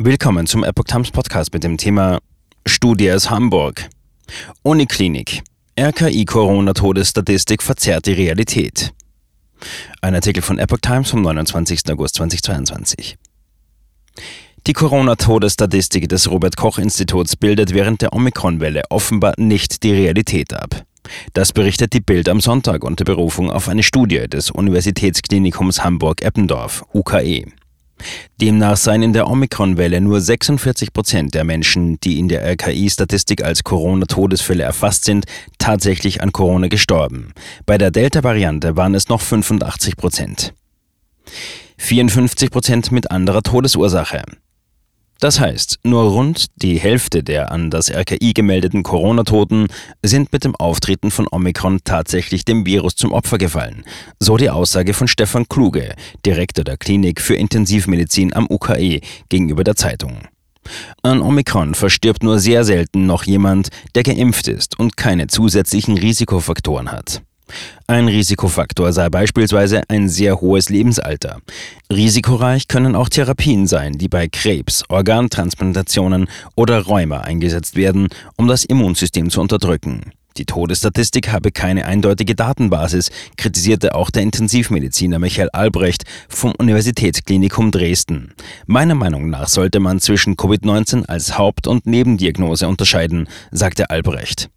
Willkommen zum Epoch Times Podcast mit dem Thema Studie aus Hamburg. Uniklinik. RKI Corona-Todesstatistik verzerrt die Realität. Ein Artikel von Epoch Times vom 29. August 2022. Die Corona-Todesstatistik des Robert-Koch-Instituts bildet während der Omikron-Welle offenbar nicht die Realität ab. Das berichtet die Bild am Sonntag unter Berufung auf eine Studie des Universitätsklinikums Hamburg-Eppendorf, UKE. Demnach seien in der Omikron-Welle nur 46 Prozent der Menschen, die in der RKI-Statistik als Corona-Todesfälle erfasst sind, tatsächlich an Corona gestorben. Bei der Delta-Variante waren es noch 85 Prozent. 54 Prozent mit anderer Todesursache. Das heißt, nur rund die Hälfte der an das RKI gemeldeten Corona-Toten sind mit dem Auftreten von Omikron tatsächlich dem Virus zum Opfer gefallen. So die Aussage von Stefan Kluge, Direktor der Klinik für Intensivmedizin am UKE, gegenüber der Zeitung. An Omikron verstirbt nur sehr selten noch jemand, der geimpft ist und keine zusätzlichen Risikofaktoren hat. Ein Risikofaktor sei beispielsweise ein sehr hohes Lebensalter. Risikoreich können auch Therapien sein, die bei Krebs, Organtransplantationen oder Rheuma eingesetzt werden, um das Immunsystem zu unterdrücken. Die Todesstatistik habe keine eindeutige Datenbasis, kritisierte auch der Intensivmediziner Michael Albrecht vom Universitätsklinikum Dresden. Meiner Meinung nach sollte man zwischen Covid-19 als Haupt- und Nebendiagnose unterscheiden, sagte Albrecht.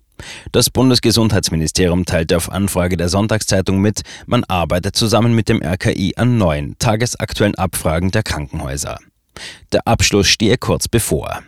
Das Bundesgesundheitsministerium teilte auf Anfrage der Sonntagszeitung mit, man arbeitet zusammen mit dem RKI an neuen, tagesaktuellen Abfragen der Krankenhäuser. Der Abschluss stehe kurz bevor.